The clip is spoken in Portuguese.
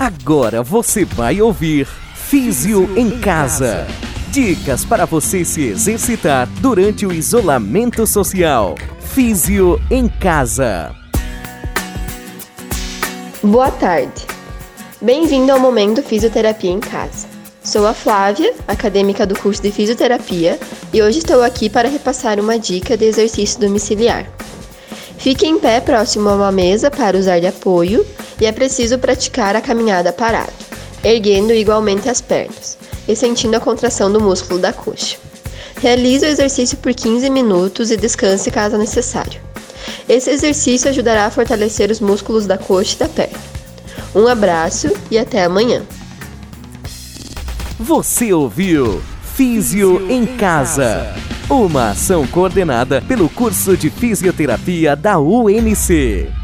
Agora você vai ouvir Físio em Casa. Dicas para você se exercitar durante o isolamento social. Físio em Casa. Boa tarde. Bem-vindo ao Momento Fisioterapia em Casa. Sou a Flávia, acadêmica do curso de Fisioterapia, e hoje estou aqui para repassar uma dica de exercício domiciliar. Fique em pé próximo a uma mesa para usar de apoio e é preciso praticar a caminhada parada, erguendo igualmente as pernas e sentindo a contração do músculo da coxa. Realize o exercício por 15 minutos e descanse caso necessário. Esse exercício ajudará a fortalecer os músculos da coxa e da perna. Um abraço e até amanhã. Você ouviu Físio em Casa, uma ação coordenada pelo curso de fisioterapia da UNC.